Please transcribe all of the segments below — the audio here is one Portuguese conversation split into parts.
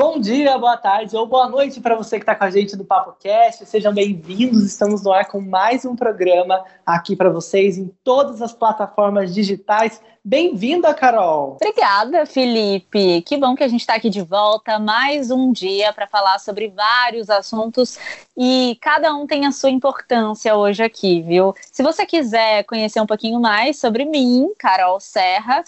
Bom dia, boa tarde ou boa noite para você que está com a gente no Papo Cast. Sejam bem-vindos. Estamos no ar com mais um programa aqui para vocês em todas as plataformas digitais. Bem-vinda, Carol. Obrigada, Felipe. Que bom que a gente está aqui de volta mais um dia para falar sobre vários assuntos e cada um tem a sua importância hoje aqui, viu? Se você quiser conhecer um pouquinho mais sobre mim, Carol Serra,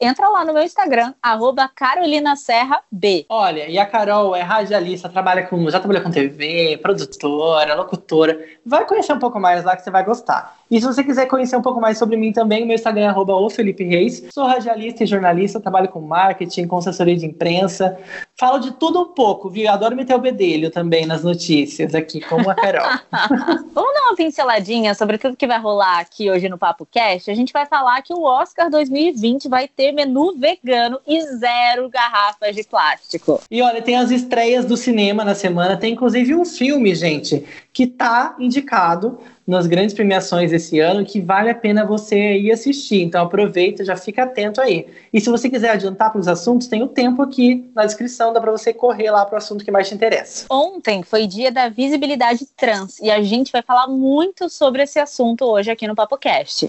entra lá no meu Instagram, arroba Carolina Serra B. Olha, e a Carol é radialista, trabalha com, já trabalhou com TV, produtora, locutora. Vai conhecer um pouco mais lá que você vai gostar. E se você quiser conhecer um pouco mais sobre mim também, meu Instagram é arroba o Felipe Reis. Sou radialista e jornalista, trabalho com marketing, com assessoria de imprensa. Falo de tudo um pouco, viu? Adoro meter o bedelho também nas notícias aqui, como a Carol. Vamos dar uma pinceladinha sobre tudo que vai rolar aqui hoje no Papo Cast. A gente vai falar que o Oscar 2020 vai ter menu vegano e zero garrafas de plástico. E olha, tem as estreias do cinema na semana, tem inclusive um filme, gente, que tá indicado nas grandes premiações esse ano que vale a pena você ir assistir. Então aproveita, já fica atento aí. E se você quiser adiantar para os assuntos, tem o tempo aqui na descrição, dá para você correr lá para o assunto que mais te interessa. Ontem foi dia da visibilidade trans e a gente vai falar muito sobre esse assunto hoje aqui no PapoCast.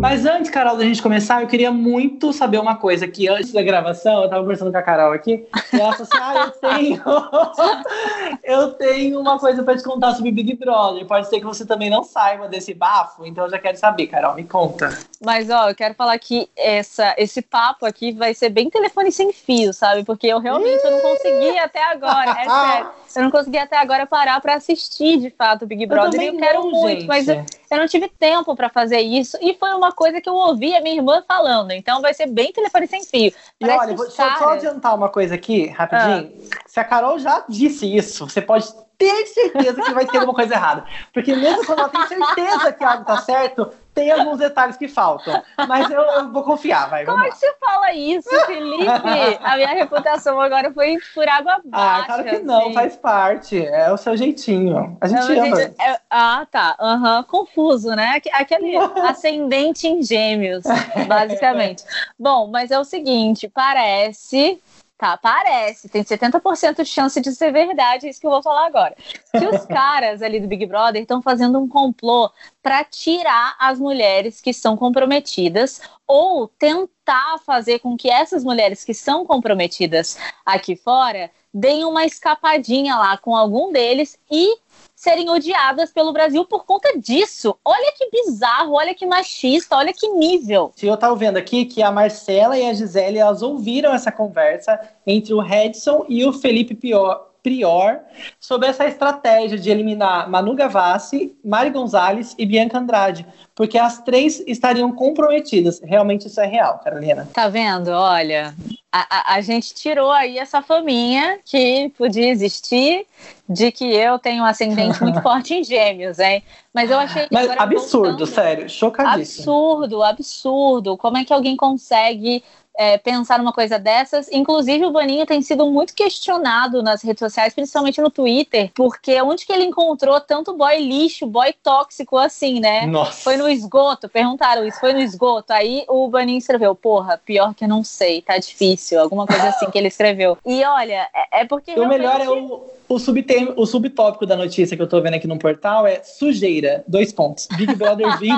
Mas antes, Carol, da gente começar, eu queria muito saber uma coisa que antes da gravação, eu tava conversando com a Carol aqui, e ela falou assim: Ah, eu tenho. eu tenho uma coisa para te contar sobre Big Brother. Pode ser que você também não saiba desse bafo, então eu já quero saber, Carol, me conta. Mas ó, eu quero falar que essa, esse papo aqui vai ser bem telefone sem fio, sabe? Porque eu realmente eu não consegui até agora. É sério. Eu não consegui até agora parar para assistir de fato Big Brother. Eu, eu quero não, muito, gente. mas eu, eu não tive tempo para fazer isso. E foi uma coisa que eu ouvi a minha irmã falando. Então vai ser bem telefone sem fio. E olha, vou, só adiantar uma coisa aqui, rapidinho. Ah. Se a Carol já disse isso, você pode ter certeza que vai ter alguma coisa errada. Porque mesmo quando ela tem certeza que algo tá certo, tem alguns detalhes que faltam. Mas eu, eu vou confiar, vai. Como é que você fala isso, Felipe? A minha reputação agora foi por água abaixo. Ah, claro que não, assim. faz parte. É o seu jeitinho. A gente Não, ama. gente, é- ah, tá. Aham, Confuso, né? Aque- Aquele ascendente em gêmeos, basicamente. Bom, mas é o seguinte, parece. Tá, parece, tem 70% de chance de ser verdade, é isso que eu vou falar agora. Que os caras ali do Big Brother estão fazendo um complô para tirar as mulheres que são comprometidas ou tentar fazer com que essas mulheres que são comprometidas aqui fora deem uma escapadinha lá com algum deles e serem odiadas pelo Brasil por conta disso. Olha que bizarro, olha que machista, olha que nível. Se eu tava vendo aqui que a Marcela e a Gisele, elas ouviram essa conversa entre o Redson e o Felipe Pior, Prior sobre essa estratégia de eliminar Manu Gavassi, Mari Gonzalez e Bianca Andrade, porque as três estariam comprometidas. Realmente isso é real, Carolina. Tá vendo? Olha, a, a, a gente tirou aí essa faminha que podia existir de que eu tenho um ascendente muito forte em gêmeos, hein? Mas eu achei. Mas agora absurdo, voltando- sério, chocadíssimo. Absurdo, absurdo. Como é que alguém consegue é, pensar numa coisa dessas? Inclusive, o Boninho tem sido muito questionado nas redes sociais, principalmente no Twitter, porque onde que ele encontrou tanto boy lixo, boy tóxico assim, né? Nossa. Foi no esgoto, perguntaram isso, foi no esgoto. Aí o Boninho escreveu, porra, pior que eu não sei, tá difícil, alguma coisa assim que ele escreveu. E olha, é, é porque. O melhor é o, o, subtem, o subtópico da notícia que eu tô vendo aqui no portal é sujeira, dois pontos. Big Brother 20.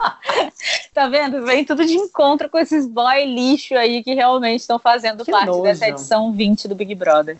Tá vendo? Vem tudo de encontro com esses boy lixo aí que realmente estão fazendo Que parte nojo. dessa edição 20 do Big Brother.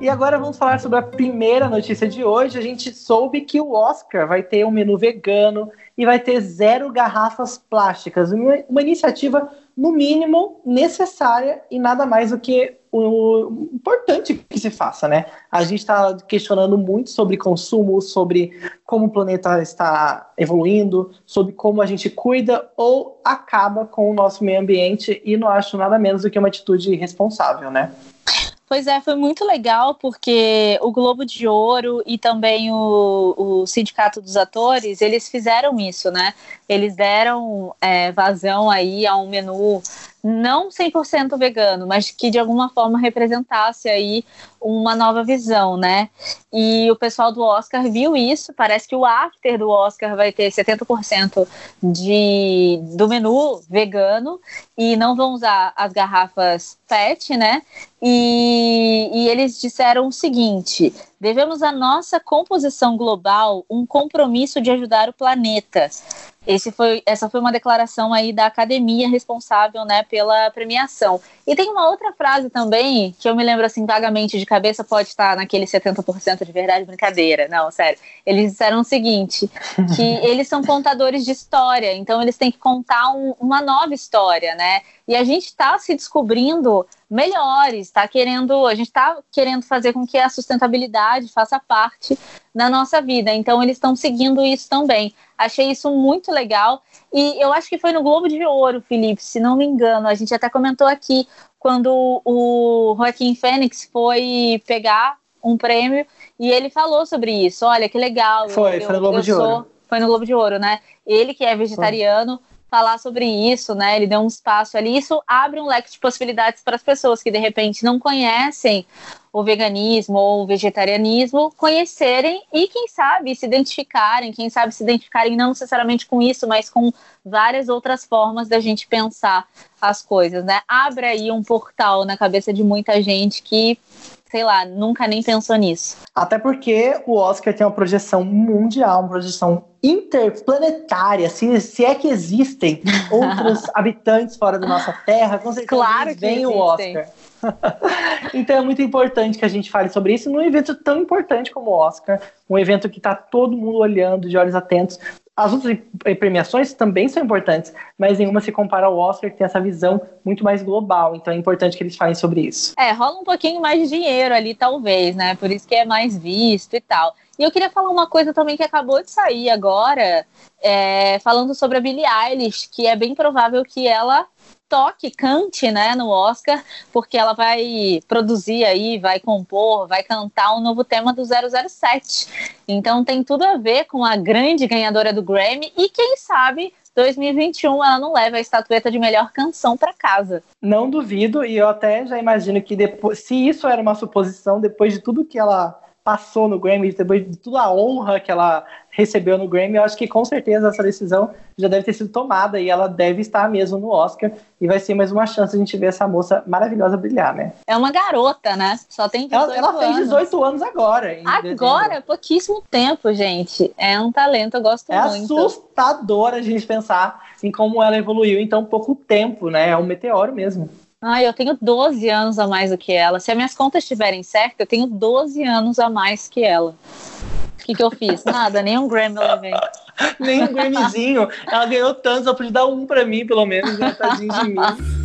E agora vamos falar sobre a primeira notícia de hoje. A gente soube que o Oscar vai ter um menu vegano e vai ter zero garrafas plásticas. Uma, uma iniciativa, no mínimo, necessária e nada mais do que o importante que se faça, né? A gente está questionando muito sobre consumo, sobre como o planeta está evoluindo, sobre como a gente cuida ou acaba com o nosso meio ambiente e não acho nada menos do que uma atitude responsável, né? Pois é, foi muito legal porque o Globo de Ouro e também o, o Sindicato dos Atores, eles fizeram isso, né? Eles deram é, vazão aí a um menu não 100% vegano, mas que de alguma forma representasse aí uma nova visão, né? E o pessoal do Oscar viu isso, parece que o after do Oscar vai ter 70% de, do menu vegano e não vão usar as garrafas PET, né? E, e eles disseram o seguinte: devemos à nossa composição global um compromisso de ajudar o planeta. Esse foi, essa foi uma declaração aí da academia responsável, né, pela premiação. E tem uma outra frase também, que eu me lembro assim vagamente de cabeça, pode estar naquele 70% de verdade, brincadeira. Não, sério. Eles disseram o seguinte, que eles são contadores de história, então eles têm que contar um, uma nova história, né? E a gente está se descobrindo melhores, tá querendo, a gente está querendo fazer com que a sustentabilidade faça parte da nossa vida. Então eles estão seguindo isso também. Achei isso muito legal. E eu acho que foi no Globo de Ouro, Felipe, se não me engano. A gente até comentou aqui quando o Joaquim Fênix foi pegar um prêmio e ele falou sobre isso. Olha que legal. Foi, eu, foi no Globo de sou, Ouro. Foi no Globo de Ouro, né? Ele que é vegetariano. Foi falar sobre isso, né? Ele deu um espaço ali. Isso abre um leque de possibilidades para as pessoas que de repente não conhecem o veganismo ou o vegetarianismo conhecerem e quem sabe se identificarem, quem sabe se identificarem não necessariamente com isso, mas com várias outras formas da gente pensar as coisas, né? Abre aí um portal na cabeça de muita gente que sei lá, nunca nem pensou nisso. Até porque o Oscar tem uma projeção mundial, uma projeção interplanetária, se, se é que existem outros habitantes fora da nossa Terra, com certeza claro vem o Oscar. então é muito importante que a gente fale sobre isso num evento tão importante como o Oscar, um evento que está todo mundo olhando de olhos atentos as outras premiações também são importantes, mas nenhuma se compara ao Oscar, que tem essa visão muito mais global. Então é importante que eles falem sobre isso. É, rola um pouquinho mais de dinheiro ali, talvez, né? Por isso que é mais visto e tal. E eu queria falar uma coisa também que acabou de sair agora, é, falando sobre a Billie Eilish, que é bem provável que ela toque, cante, né, no Oscar, porque ela vai produzir aí, vai compor, vai cantar um novo tema do 007. Então tem tudo a ver com a grande ganhadora do Grammy e quem sabe 2021 ela não leva a estatueta de melhor canção para casa. Não duvido, e eu até já imagino que depois, se isso era uma suposição, depois de tudo que ela passou no Grammy, depois de toda a honra que ela recebeu no Grammy, eu acho que com certeza essa decisão já deve ter sido tomada e ela deve estar mesmo no Oscar e vai ser mais uma chance de a gente ver essa moça maravilhosa brilhar, né? É uma garota, né? Só tem 18 ela, ela anos. fez 18 anos agora. Agora, pouquíssimo tempo, gente. É um talento, eu gosto é muito. É assustador a gente pensar em como ela evoluiu em tão pouco tempo, né? É um meteoro mesmo. Ai, eu tenho 12 anos a mais do que ela. Se as minhas contas estiverem certas, eu tenho 12 anos a mais que ela. O que, que eu fiz? Nada, nem um Grammy eu levei. nem um Grammyzinho. Ela ganhou tantos, ela podia dar um pra mim, pelo menos, né? Tadinho de mim.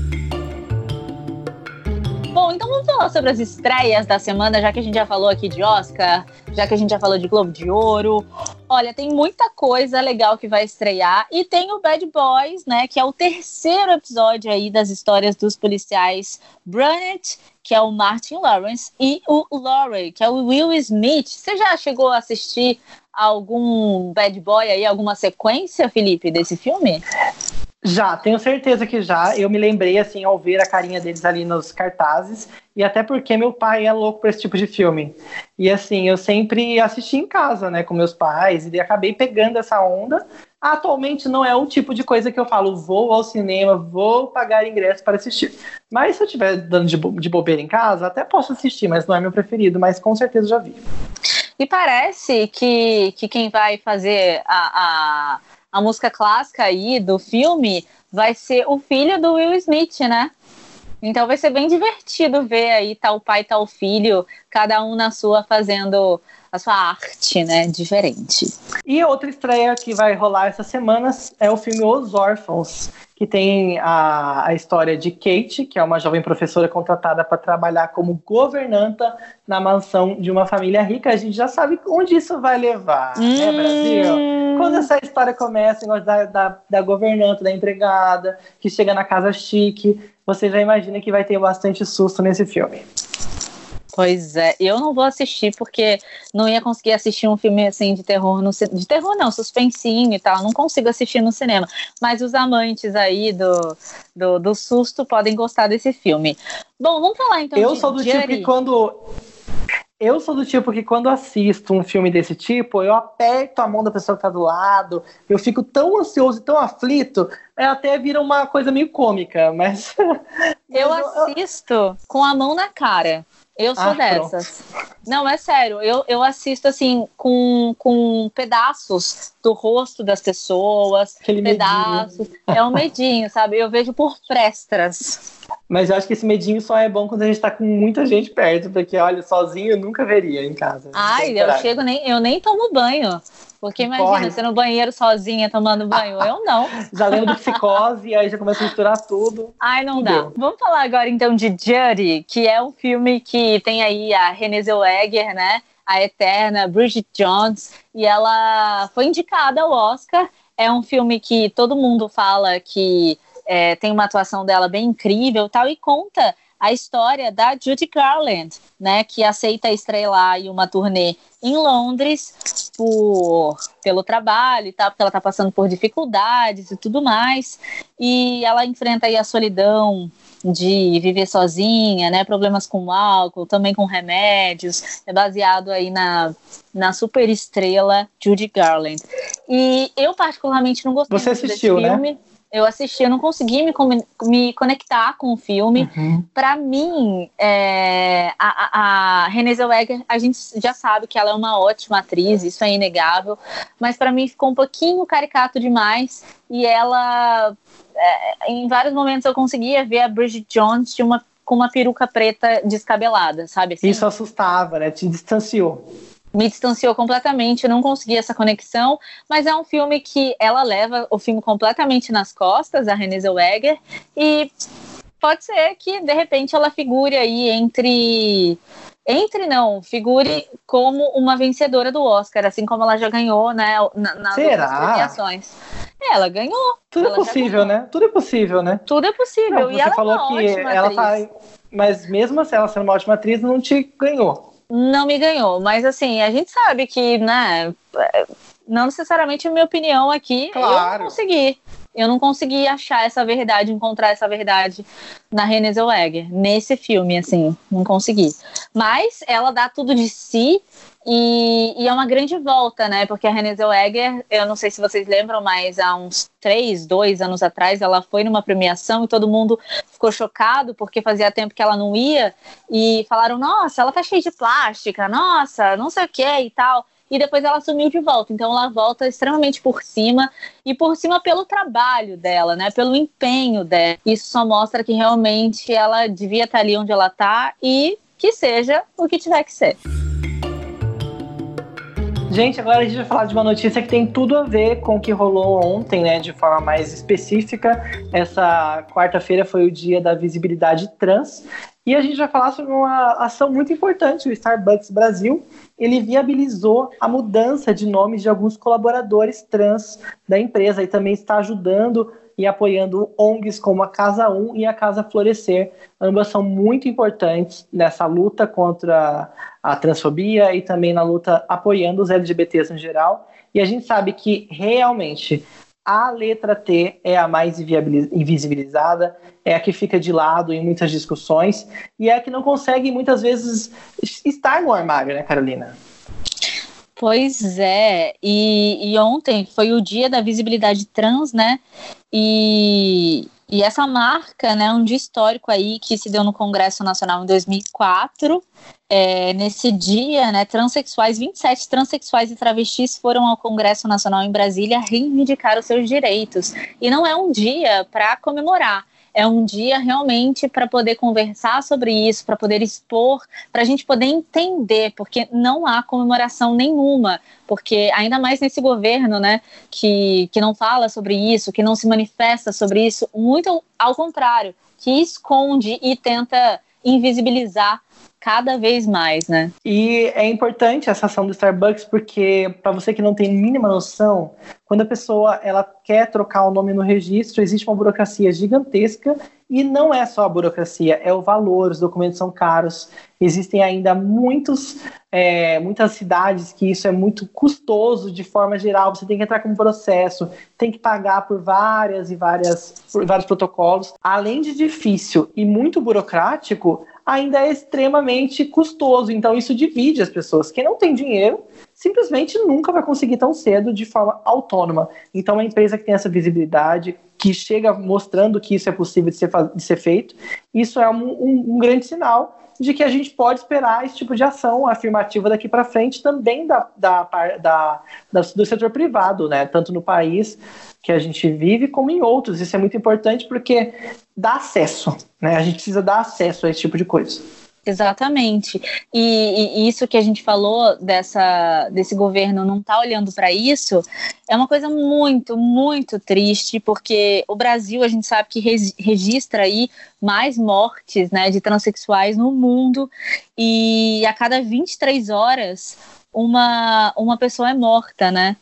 Bom, então vamos falar sobre as estreias da semana, já que a gente já falou aqui de Oscar, já que a gente já falou de Globo de Ouro. Olha, tem muita coisa legal que vai estrear. E tem o Bad Boys, né? Que é o terceiro episódio aí das histórias dos policiais Brunet, que é o Martin Lawrence, e o Laurie, que é o Will Smith. Você já chegou a assistir algum Bad Boy aí, alguma sequência, Felipe, desse filme? Já, tenho certeza que já. Eu me lembrei, assim, ao ver a carinha deles ali nos cartazes, e até porque meu pai é louco por esse tipo de filme. E, assim, eu sempre assisti em casa, né, com meus pais, e acabei pegando essa onda. Atualmente não é o tipo de coisa que eu falo, vou ao cinema, vou pagar ingresso para assistir. Mas se eu estiver dando de, bo de bobeira em casa, até posso assistir, mas não é meu preferido, mas com certeza já vi. E parece que, que quem vai fazer a, a a música clássica aí do filme vai ser o filho do Will Smith, né? Então vai ser bem divertido ver aí tal pai, tal filho, cada um na sua fazendo a sua arte, né, diferente. E outra estreia que vai rolar essas semanas é o filme Os Órfãos, que tem a, a história de Kate, que é uma jovem professora contratada para trabalhar como governanta na mansão de uma família rica. A gente já sabe onde isso vai levar, né, hum... né, Brasil? Quando essa história começa, da, da, da governanta, da empregada, que chega na casa chique, você já imagina que vai ter bastante susto nesse filme. Pois é, eu não vou assistir porque não ia conseguir assistir um filme assim de terror no de terror não, suspensinho e tal, não consigo assistir no cinema. Mas os amantes aí do, do, do susto podem gostar desse filme. Bom, vamos falar então eu de sou do Jury. tipo que quando eu sou do tipo que quando assisto um filme desse tipo, eu aperto a mão da pessoa que tá do lado, eu fico tão ansioso e tão aflito, é, até vira uma coisa meio cômica, mas. Eu assisto com a mão na cara. Eu sou Ah, dessas. Não, é sério. Eu, eu assisto assim com, com pedaços do rosto das pessoas, Aquele medinho. pedaços. É um medinho, sabe? Eu vejo por prestras. Mas eu acho que esse medinho só é bom quando a gente tá com muita gente perto, porque, olha, sozinho eu nunca veria em casa. Ai, eu chego nem eu nem tomo banho. Porque imagina, Corre. você no banheiro sozinha tomando banho. Eu não. Já lembro do psicose, aí já começa a misturar tudo. Ai, não dá. Vamos falar agora então de Judy, que é um filme que tem aí a Renée Zellweger, né? A eterna Bridget Jones, e ela foi indicada ao Oscar. É um filme que todo mundo fala que é, tem uma atuação dela bem incrível e tal, e conta a história da Judy Garland, né? Que aceita estrelar aí uma turnê em Londres por pelo trabalho e tal, porque ela tá passando por dificuldades e tudo mais. E ela enfrenta aí a solidão de viver sozinha, né? Problemas com álcool, também com remédios. É baseado aí na, na super estrela Judy Garland. E eu particularmente não gostei Você muito assistiu, desse né? Eu assisti, eu não consegui me, me conectar com o filme. Uhum. Pra mim, é, a, a, a Renée Zellweger, a gente já sabe que ela é uma ótima atriz, isso é inegável, mas pra mim ficou um pouquinho caricato demais e ela, é, em vários momentos eu conseguia ver a Bridget Jones de uma, com uma peruca preta descabelada, sabe? Assim? Isso assustava, né? Te distanciou. Me distanciou completamente, eu não consegui essa conexão, mas é um filme que ela leva o filme completamente nas costas, a Renée Zellweger, e pode ser que de repente ela figure aí entre entre não, figure como uma vencedora do Oscar, assim como ela já ganhou, né, na, nas Será? premiações. É, ela ganhou, Tudo Ela é possível, né? Tudo é possível, né? tudo é possível. Não, e você ela falou é que ela atriz. tá. Mas mesmo assim, ela sendo uma ótima atriz, não te ganhou. Não me ganhou, mas assim, a gente sabe que, né, não necessariamente a minha opinião aqui, eu Claro. não consegui. Eu não consegui achar essa verdade, encontrar essa verdade na Renée Zellweger, nesse filme, assim, não consegui. Mas ela dá tudo de si e, e é uma grande volta, né? Porque a Renée Zellweger, eu não sei se vocês lembram, mas há uns três, dois anos atrás, ela foi numa premiação e todo mundo ficou chocado porque fazia tempo que ela não ia e falaram, nossa, ela tá cheia de plástica, nossa, não sei o que e tal. E depois ela sumiu de volta. Então ela volta extremamente por cima e por cima pelo trabalho dela, né? Pelo empenho dela. Isso só mostra que realmente ela devia estar ali onde ela tá e que seja o que tiver que ser. Gente, agora a gente vai falar de uma notícia que tem tudo a ver com o que rolou ontem, né? De forma mais específica. Essa quarta-feira foi o dia da visibilidade trans. E a gente vai falar sobre uma ação muito importante. O Starbucks Brasil, ele viabilizou a mudança de nomes de alguns colaboradores trans da empresa e também está ajudando e apoiando ONGs como a Casa 1 e a Casa Florescer. Ambas são muito importantes nessa luta contra a transfobia e também na luta apoiando os LGBTs no geral. E a gente sabe que realmente a letra T é a mais invisibilizada, é a que fica de lado em muitas discussões e é a que não consegue muitas vezes estar no armário, né, Carolina? Pois é, e, e ontem foi o dia da visibilidade trans, né? E, e essa marca, né, um dia histórico aí que se deu no Congresso Nacional em 2004. É, nesse dia, né, transexuais, 27 transexuais e travestis foram ao Congresso Nacional em Brasília reivindicar os seus direitos. E não é um dia para comemorar, é um dia realmente para poder conversar sobre isso, para poder expor, para a gente poder entender, porque não há comemoração nenhuma, porque ainda mais nesse governo, né, que, que não fala sobre isso, que não se manifesta sobre isso, muito ao contrário, que esconde e tenta invisibilizar cada vez mais, né? E é importante essa ação do Starbucks porque para você que não tem mínima noção, quando a pessoa ela quer trocar o nome no registro, existe uma burocracia gigantesca e não é só a burocracia, é o valor, os documentos são caros. Existem ainda muitos, é, muitas cidades que isso é muito custoso de forma geral. Você tem que entrar com um processo, tem que pagar por várias e várias, por vários protocolos. Além de difícil e muito burocrático, ainda é extremamente custoso. Então isso divide as pessoas. Quem não tem dinheiro simplesmente nunca vai conseguir tão cedo de forma autônoma. Então, uma empresa que tem essa visibilidade, que chega mostrando que isso é possível de ser, de ser feito, isso é um, um, um grande sinal de que a gente pode esperar esse tipo de ação afirmativa daqui para frente também da, da, da, da, do setor privado, né? tanto no país que a gente vive como em outros. Isso é muito importante porque dá acesso, né? a gente precisa dar acesso a esse tipo de coisa. Exatamente. E, e, isso que a gente falou dessa, desse governo não tá olhando para isso é uma coisa muito, muito triste, porque o Brasil a gente sabe que registra aí mais mortes né, de transexuais no mundo e a cada 23 horas uma, uma pessoa é morta, né?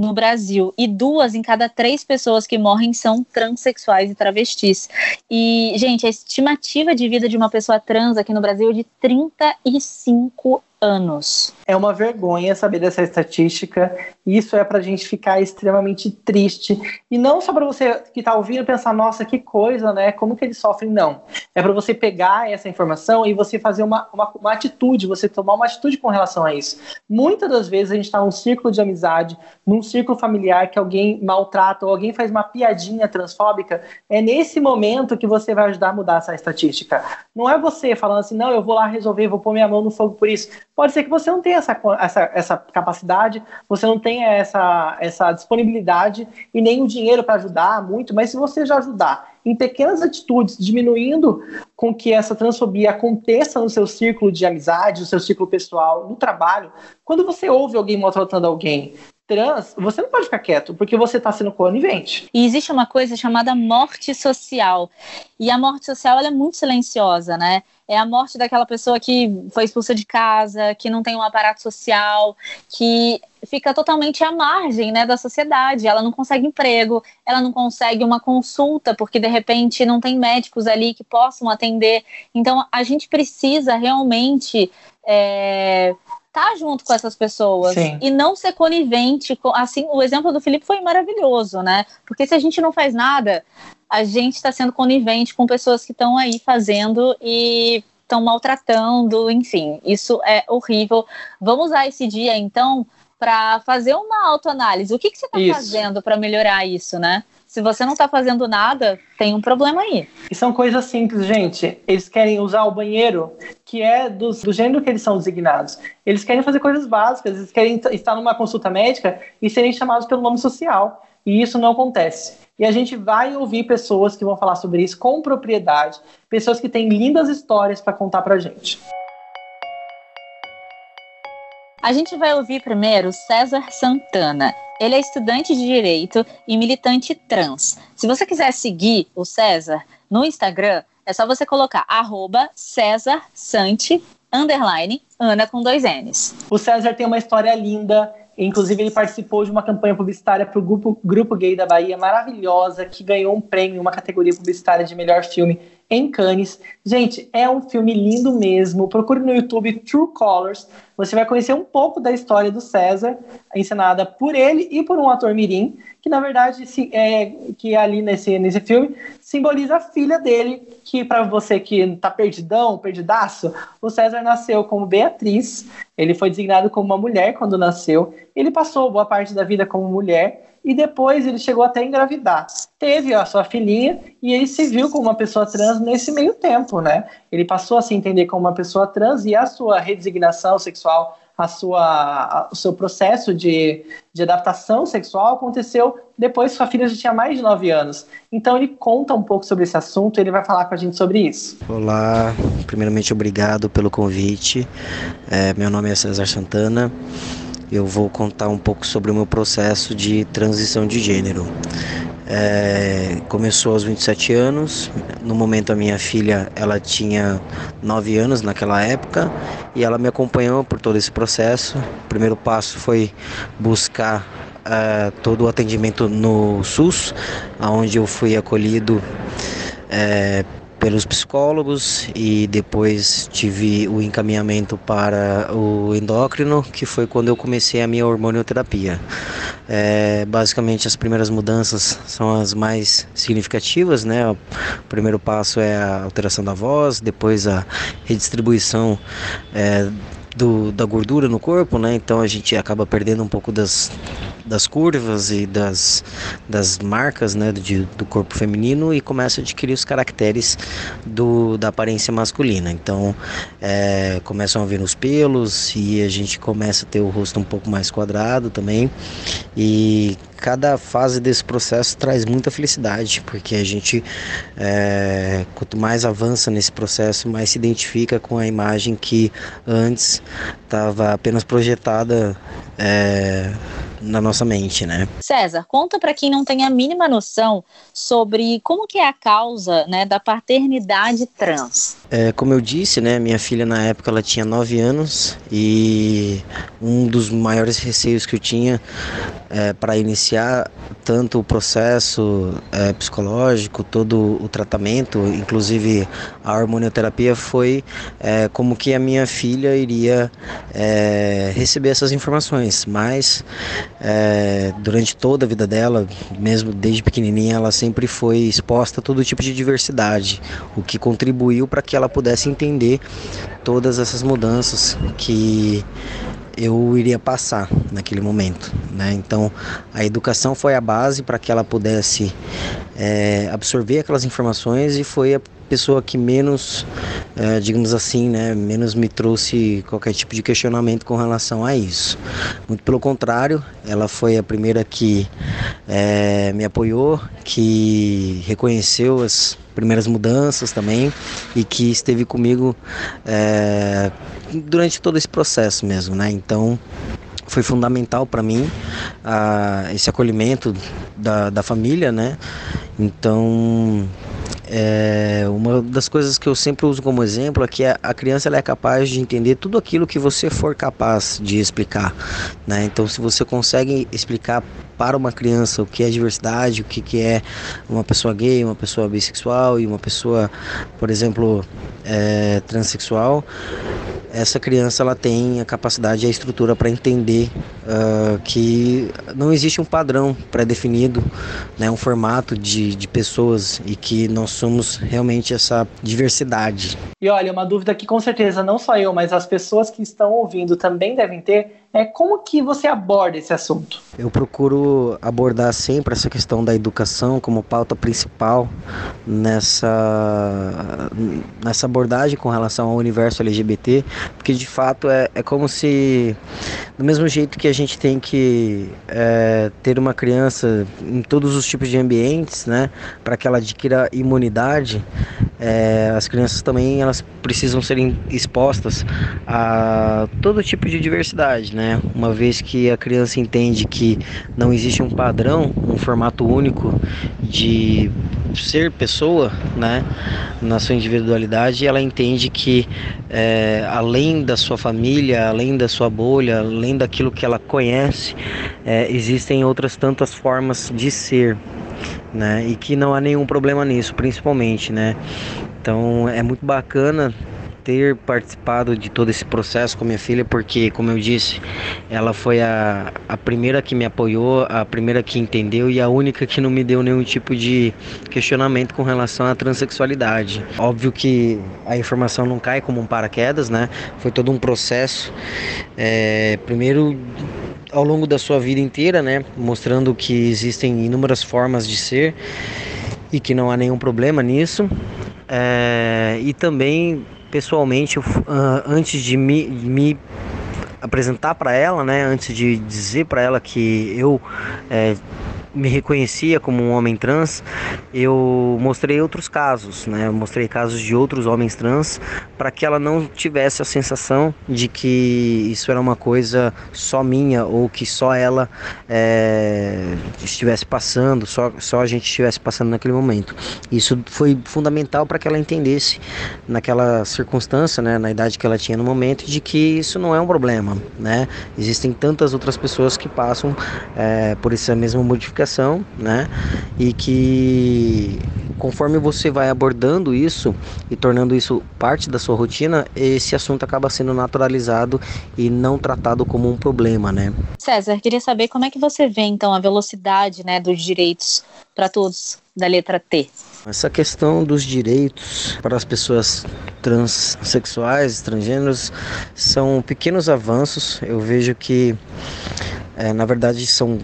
No Brasil e duas em cada três pessoas que morrem são transexuais e travestis. E, gente, a estimativa de vida de uma pessoa trans aqui no Brasil é de 35 anos. É uma vergonha saber dessa estatística. Isso é para a gente ficar extremamente triste. E não só para você que está ouvindo pensar, nossa, que coisa, né? Como que eles sofrem? Não. É para você pegar essa informação e você fazer uma, uma, uma, atitude, você tomar uma atitude com relação a isso. Muitas das vezes a gente está num círculo de amizade, num círculo familiar que alguém maltrata ou alguém faz uma piadinha transfóbica. É nesse momento que você vai ajudar a mudar essa estatística. Não é você falando assim, não, eu vou lá resolver, vou pôr minha mão no fogo por isso pode ser que você não tenha essa, essa, essa capacidade, você não tenha essa, essa disponibilidade e nem o dinheiro para ajudar muito, mas se você já ajudar em pequenas atitudes, diminuindo com que essa transfobia aconteça no seu círculo de amizade, no seu círculo pessoal, no trabalho, quando você ouve alguém maltratando alguém, trans, você não pode ficar quieto, porque você está sendo conivente. E existe uma coisa chamada morte social. E a morte social é muito silenciosa, né? É a morte daquela pessoa que foi expulsa de casa, que não tem um aparato social, que fica totalmente à margem né, da sociedade. Ela não consegue emprego, ela não consegue uma consulta, porque de repente não tem médicos ali que possam atender. Então a gente precisa realmente. É, estar tá junto com essas pessoas Sim. e não ser conivente. Com, assim, o exemplo do Felipe foi maravilhoso, né? Porque se a gente não faz nada, a gente está sendo conivente com pessoas que estão aí fazendo e estão maltratando, enfim, isso é horrível. Vamos usar esse dia então para fazer uma autoanálise. O que, que você está fazendo para melhorar isso, né? Se você não está fazendo nada, tem um problema aí. E são coisas simples, gente. Eles querem usar o banheiro, que é do, do gênero que eles são designados. Eles querem fazer coisas básicas, eles querem estar numa consulta médica e serem chamados pelo nome social. E isso não acontece. E a gente vai ouvir pessoas que vão falar sobre isso com propriedade, pessoas que têm lindas histórias para contar para gente. A gente vai ouvir primeiro César Santana. Ele é estudante de direito e militante trans. Se você quiser seguir o César no Instagram, é só você colocar arroba César Sante, underline, Ana com dois N's. O César tem uma história linda. Inclusive, ele participou de uma campanha publicitária para o grupo, grupo Gay da Bahia, maravilhosa, que ganhou um prêmio, uma categoria publicitária de melhor filme em Cannes. Gente, é um filme lindo mesmo. Procure no YouTube True Colors. Você vai conhecer um pouco da história do César, encenada por ele e por um ator mirim, que na verdade é que ali nesse, nesse filme simboliza a filha dele, que para você que tá perdidão, perdidaço, o César nasceu como Beatriz. Ele foi designado como uma mulher quando nasceu. Ele passou boa parte da vida como mulher e depois ele chegou até a engravidar. Teve a sua filhinha e ele se viu como uma pessoa trans nesse meio tempo, né? Ele passou a se entender como uma pessoa trans e a sua redesignação sexual, a sua, a, o seu processo de, de adaptação sexual aconteceu depois que sua filha já tinha mais de 9 anos. Então ele conta um pouco sobre esse assunto e ele vai falar com a gente sobre isso. Olá, primeiramente obrigado pelo convite. É, meu nome é César Santana eu vou contar um pouco sobre o meu processo de transição de gênero. É, começou aos 27 anos. No momento a minha filha ela tinha 9 anos naquela época e ela me acompanhou por todo esse processo. O primeiro passo foi buscar uh, todo o atendimento no SUS, onde eu fui acolhido é, pelos psicólogos e depois tive o encaminhamento para o endócrino, que foi quando eu comecei a minha hormonioterapia. É, basicamente, as primeiras mudanças são as mais significativas, né? O primeiro passo é a alteração da voz, depois a redistribuição é, do, da gordura no corpo, né? Então a gente acaba perdendo um pouco das, das curvas e das, das marcas né, de, do corpo feminino e começa a adquirir os caracteres do, da aparência masculina. Então é, começam a vir os pelos e a gente começa a ter o rosto um pouco mais quadrado também. E cada fase desse processo traz muita felicidade, porque a gente, é, quanto mais avança nesse processo, mais se identifica com a imagem que antes estava apenas projetada é, na nossa mente, né? César, conta para quem não tem a mínima noção sobre como que é a causa, né, da paternidade trans. É, como eu disse, né, minha filha na época ela tinha 9 anos e um dos maiores receios que eu tinha é, para iniciar tanto o processo é, psicológico, todo o tratamento, inclusive a hormonioterapia, foi é, como que a minha filha iria é, receber essas informações. Mas é, durante toda a vida dela, mesmo desde pequenininha, ela sempre foi exposta a todo tipo de diversidade, o que contribuiu para que ela pudesse entender todas essas mudanças que eu iria passar naquele momento, né? Então a educação foi a base para que ela pudesse é, absorver aquelas informações e foi a pessoa que menos, é, digamos assim, né, menos me trouxe qualquer tipo de questionamento com relação a isso. Muito pelo contrário, ela foi a primeira que é, me apoiou, que reconheceu as primeiras mudanças também e que esteve comigo é, durante todo esse processo mesmo, né? Então foi fundamental para mim uh, esse acolhimento da, da família, né? Então é, uma das coisas que eu sempre uso como exemplo é que a criança ela é capaz de entender tudo aquilo que você for capaz de explicar. Né? Então, se você consegue explicar para uma criança o que é diversidade, o que, que é uma pessoa gay, uma pessoa bissexual e uma pessoa, por exemplo, é, transexual, essa criança ela tem a capacidade e a estrutura para entender uh, que não existe um padrão pré-definido, né, um formato de, de pessoas e que nós somos realmente essa diversidade. E olha, uma dúvida que com certeza não só eu, mas as pessoas que estão ouvindo também devem ter é como que você aborda esse assunto? Eu procuro abordar sempre essa questão da educação como pauta principal nessa, nessa abordagem com relação ao universo LGBT, porque de fato é, é como se, do mesmo jeito que a gente tem que é, ter uma criança em todos os tipos de ambientes, né, para que ela adquira imunidade, é, as crianças também elas precisam serem expostas a todo tipo de diversidade, né? Uma vez que a criança entende que não existe um padrão, um formato único de ser pessoa, né? Na sua individualidade, ela entende que é, além da sua família, além da sua bolha, além daquilo que ela conhece, é, existem outras tantas formas de ser né? E que não há nenhum problema nisso, principalmente, né? Então é muito bacana ter participado de todo esse processo com minha filha, porque, como eu disse, ela foi a, a primeira que me apoiou, a primeira que entendeu e a única que não me deu nenhum tipo de questionamento com relação à transexualidade. Óbvio que a informação não cai como um paraquedas, né? Foi todo um processo. É, primeiro ao longo da sua vida inteira, né? Mostrando que existem inúmeras formas de ser e que não há nenhum problema nisso. É, e também, pessoalmente, uh, antes de me, me apresentar para ela, né? Antes de dizer para ela que eu é, me reconhecia como um homem trans, eu mostrei outros casos, né? Eu mostrei casos de outros homens trans para que ela não tivesse a sensação de que isso era uma coisa só minha ou que só ela é, estivesse passando, só, só a gente estivesse passando naquele momento. Isso foi fundamental para que ela entendesse naquela circunstância, né, na idade que ela tinha no momento, de que isso não é um problema, né? Existem tantas outras pessoas que passam é, por essa mesma modificação, né? E que conforme você vai abordando isso e tornando isso parte da sua rotina, esse assunto acaba sendo naturalizado e não tratado como um problema, né? César, queria saber como é que você vê então a velocidade, né, dos direitos para todos da letra T. Essa questão dos direitos para as pessoas transexuais, transgêneros, são pequenos avanços. Eu vejo que, é, na verdade, são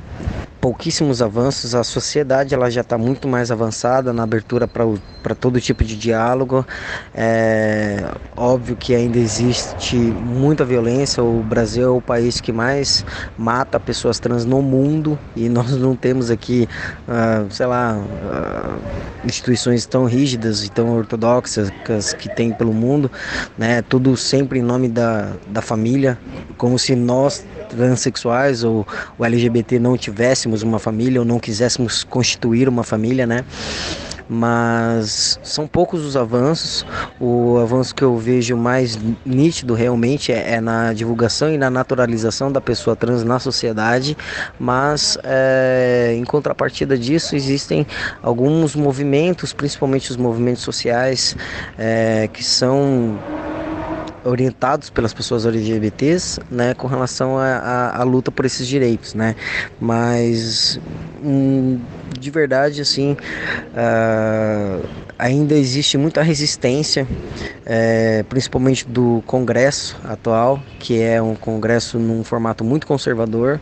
pouquíssimos avanços. A sociedade ela já está muito mais avançada na abertura para todo tipo de diálogo. É óbvio que ainda existe muita violência. O Brasil é o país que mais mata pessoas trans no mundo e nós não temos aqui, uh, sei lá, uh, instituições tão rígidas e tão ortodoxas que tem pelo mundo, né? Tudo sempre em nome da, da família, como se nós transexuais ou o LGBT não tivéssemos uma família ou não quiséssemos constituir uma família, né? mas são poucos os avanços. O avanço que eu vejo mais nítido realmente é, é na divulgação e na naturalização da pessoa trans na sociedade, mas é, em contrapartida disso existem alguns movimentos, principalmente os movimentos sociais, é, que são orientados pelas pessoas LGBTs, né, com relação à luta por esses direitos, né, mas hum, de verdade, assim, uh, ainda existe muita resistência, é, principalmente do Congresso atual, que é um Congresso num formato muito conservador,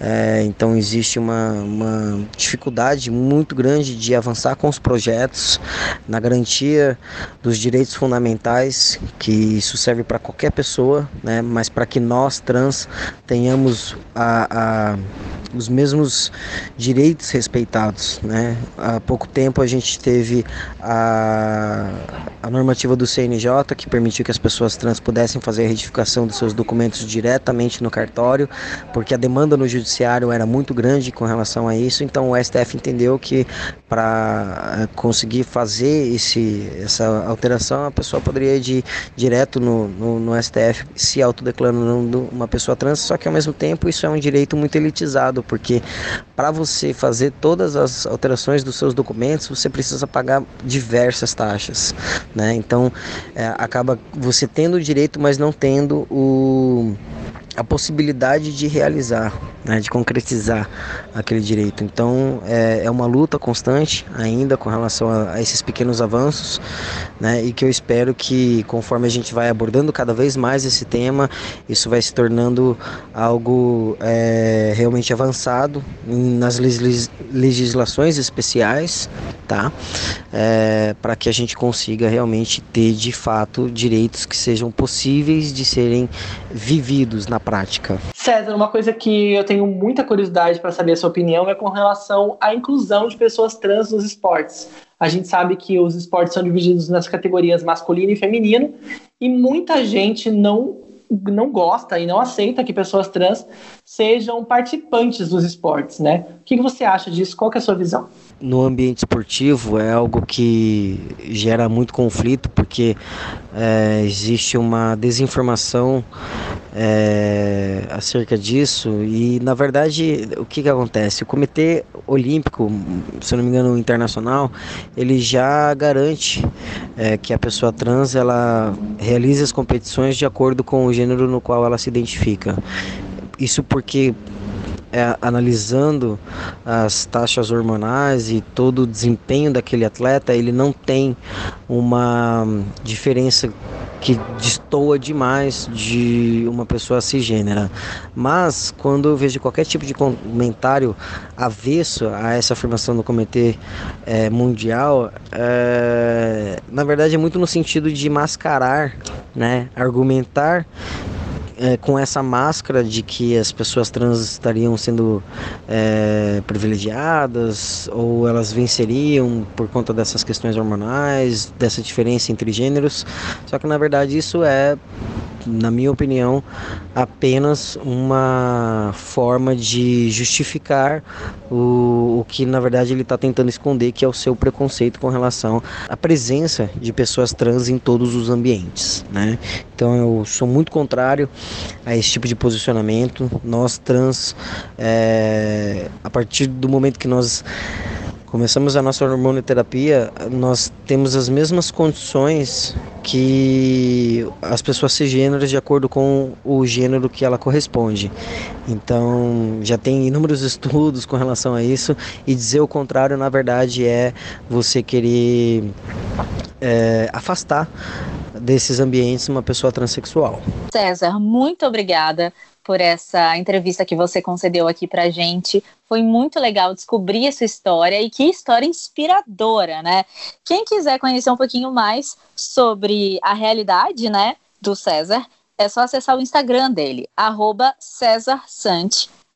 é, então existe uma, uma dificuldade muito grande de avançar com os projetos na garantia dos direitos fundamentais, que serve para qualquer pessoa, né, mas para que nós trans tenhamos a, a os mesmos direitos respeitados. Né? Há pouco tempo a gente teve a, a normativa do CNJ que permitiu que as pessoas trans pudessem fazer a retificação dos seus documentos diretamente no cartório, porque a demanda no judiciário era muito grande com relação a isso. Então o STF entendeu que para eh, conseguir fazer esse, essa alteração a pessoa poderia ir direto no, no, no STF se autodeclarando uma pessoa trans, só que ao mesmo tempo isso é um direito muito elitizado porque para você fazer todas as alterações dos seus documentos, você precisa pagar diversas taxas, né? Então, é, acaba você tendo o direito, mas não tendo o a possibilidade de realizar, né, de concretizar aquele direito. Então é, é uma luta constante ainda com relação a, a, esses pequenos avanços, né, e que eu espero que conforme a gente vai abordando cada vez mais esse tema, isso vai se tornando algo é, realmente avançado nas legislações especiais, tá, é, para que a gente consiga realmente ter de fato direitos que sejam possíveis de serem vividos na prática. César, uma coisa que eu tenho muita curiosidade para saber a sua opinião é com relação à inclusão de pessoas trans nos esportes. A gente sabe que os esportes são divididos nas categorias masculino e feminino e muita gente não não gosta e não aceita que pessoas trans sejam participantes dos esportes, né? O que você acha disso? Qual é a sua visão? No ambiente esportivo é algo que gera muito conflito porque é, existe uma desinformação é, acerca disso e na verdade o que, que acontece? O Comitê Olímpico, se não me engano, internacional, ele já garante é, que a pessoa trans ela realize as competições de acordo com o gênero no qual ela se identifica. Isso porque é, analisando as taxas hormonais e todo o desempenho daquele atleta, ele não tem uma diferença que destoa demais de uma pessoa cisgênera. Mas quando eu vejo qualquer tipo de comentário avesso a essa afirmação do Comitê é, Mundial, é, na verdade é muito no sentido de mascarar, né, argumentar é, com essa máscara de que as pessoas trans estariam sendo é, privilegiadas ou elas venceriam por conta dessas questões hormonais, dessa diferença entre gêneros. Só que na verdade isso é na minha opinião, apenas uma forma de justificar o, o que na verdade ele está tentando esconder, que é o seu preconceito com relação à presença de pessoas trans em todos os ambientes. Né? Então eu sou muito contrário a esse tipo de posicionamento. Nós trans, é, a partir do momento que nós começamos a nossa hormonoterapia, nós temos as mesmas condições que as pessoas cisgêneras de acordo com o gênero que ela corresponde. Então, já tem inúmeros estudos com relação a isso e dizer o contrário, na verdade, é você querer é, afastar desses ambientes uma pessoa transexual. César, muito obrigada por essa entrevista que você concedeu aqui pra gente. Foi muito legal descobrir a sua história e que história inspiradora, né? Quem quiser conhecer um pouquinho mais sobre a realidade, né, do César, é só acessar o Instagram dele, arroba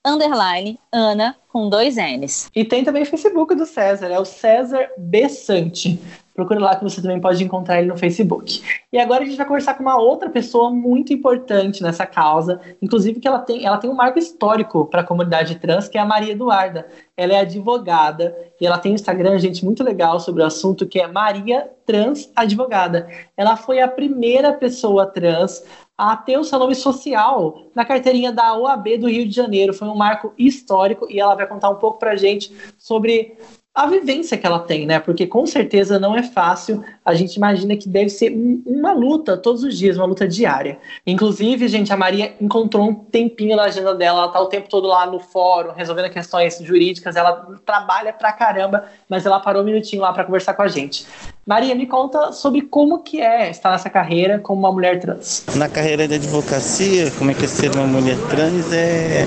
underline Ana com dois N's. E tem também o Facebook do César, é o César Bessante. Procure lá que você também pode encontrar ele no Facebook. E agora a gente vai conversar com uma outra pessoa muito importante nessa causa, inclusive que ela tem, ela tem um marco histórico para a comunidade trans, que é a Maria Eduarda. Ela é advogada e ela tem um Instagram, gente, muito legal sobre o assunto, que é Maria Trans Advogada. Ela foi a primeira pessoa trans a ter o seu nome social na carteirinha da OAB do Rio de Janeiro. Foi um marco histórico e ela vai contar um pouco para gente sobre a vivência que ela tem, né? Porque com certeza não é fácil. A gente imagina que deve ser um, uma luta todos os dias, uma luta diária. Inclusive, gente, a Maria encontrou um tempinho na agenda dela, ela tá o tempo todo lá no fórum, resolvendo questões jurídicas, ela trabalha pra caramba, mas ela parou um minutinho lá para conversar com a gente. Maria, me conta sobre como que é estar nessa carreira como uma mulher trans. Na carreira de advocacia, como é que é ser uma mulher trans é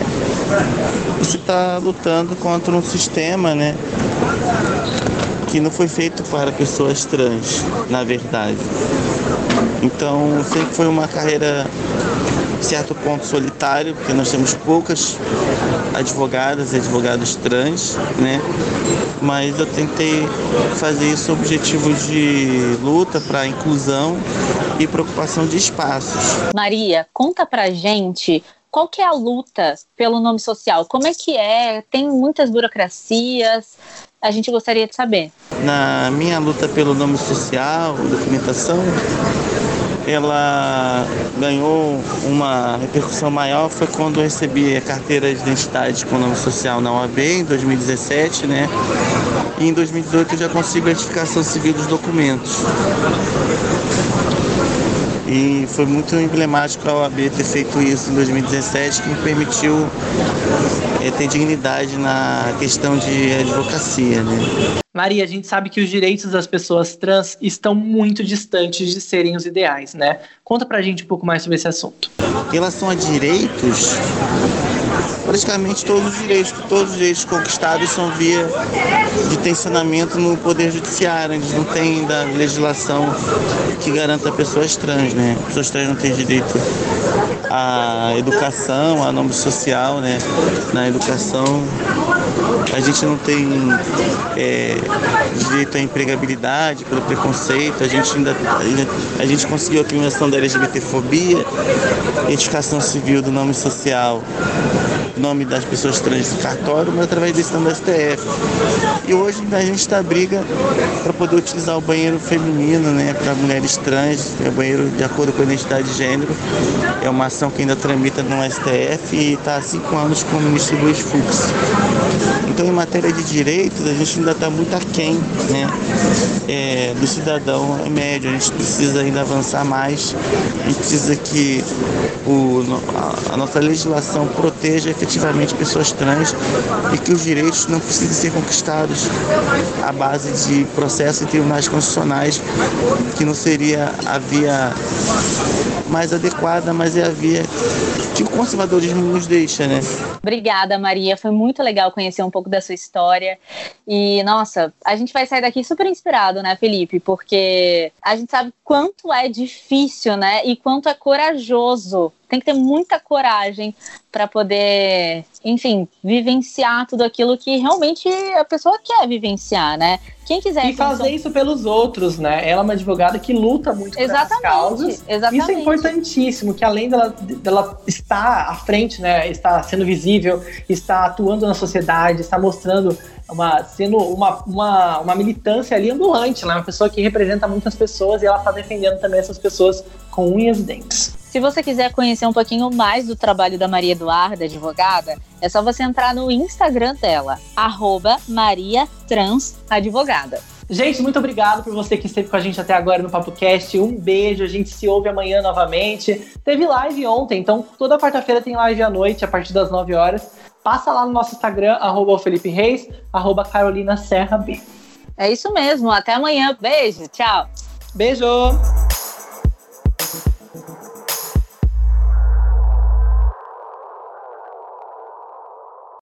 você está lutando contra um sistema, né? Que não foi feito para pessoas trans, na verdade. Então, sempre foi uma carreira certo ponto solitário, porque nós temos poucas advogadas e advogados trans, né? Mas eu tentei fazer isso objetivo de luta para inclusão e preocupação de espaços. Maria, conta pra gente qual que é a luta pelo nome social? Como é que é? Tem muitas burocracias? A gente gostaria de saber. Na minha luta pelo nome social, documentação, ela ganhou uma repercussão maior foi quando eu recebi a carteira de identidade com nome social na OAB em 2017, né? E em 2018 eu já consigo a identificação civil dos documentos. E foi muito emblemático a OAB ter feito isso em 2017, que me permitiu é, ter dignidade na questão de advocacia. Né? Maria, a gente sabe que os direitos das pessoas trans estão muito distantes de serem os ideais, né? Conta pra gente um pouco mais sobre esse assunto. Em relação a direitos, praticamente todos os direitos, todos os direitos conquistados são via de tensionamento no Poder Judiciário. Eles não têm da legislação que garanta pessoas trans, né? Pessoas trans não têm direito à educação, a nome social, né? Na educação a gente não tem é, direito à empregabilidade pelo preconceito, a gente ainda, a gente conseguiu a criminalização da LGBTfobia, identificação civil do nome social nome das pessoas trans no cartório, mas através da decisão do STF. E hoje a gente está briga para poder utilizar o banheiro feminino, né, para mulheres trans, é banheiro de acordo com a identidade de gênero. É uma ação que ainda tramita no STF e está há cinco anos com o ministro Luiz Fux. Então, em matéria de direitos, a gente ainda está muito aquém né, é, do cidadão médio. A gente precisa ainda avançar mais. A gente precisa que o, a, a nossa legislação proteja efetivamente pessoas trans e que os direitos não precisem ser conquistados à base de processos em tribunais constitucionais, que não seria a via mais adequada, mas é a via que o conservadorismo nos deixa, né? Obrigada, Maria. Foi muito legal conhecer um pouco da sua história. E, nossa, a gente vai sair daqui super inspirado, né, Felipe? Porque a gente sabe quanto é difícil, né? E quanto é corajoso tem que ter muita coragem para poder, enfim, vivenciar tudo aquilo que realmente a pessoa quer vivenciar, né? Quem quiser. E fazer isso pelos outros, né? Ela é uma advogada que luta muito exatamente, por causas. Exatamente. Isso é importantíssimo, que além dela, dela estar à frente, né? Estar sendo visível, estar atuando na sociedade, estar mostrando uma, sendo uma, uma, uma militância ali ambulante, né? uma pessoa que representa muitas pessoas e ela está defendendo também essas pessoas com unhas e dentes. Se você quiser conhecer um pouquinho mais do trabalho da Maria Eduarda, advogada, é só você entrar no Instagram dela, arroba Maria Trans Advogada. Gente, muito obrigado por você que esteve com a gente até agora no Papo Cast. Um beijo, a gente se ouve amanhã novamente. Teve live ontem, então toda quarta-feira tem live à noite, a partir das 9 horas. Passa lá no nosso Instagram, arroba Felipe Reis, arroba Carolina Serra B. É isso mesmo, até amanhã. Beijo, tchau. Beijo!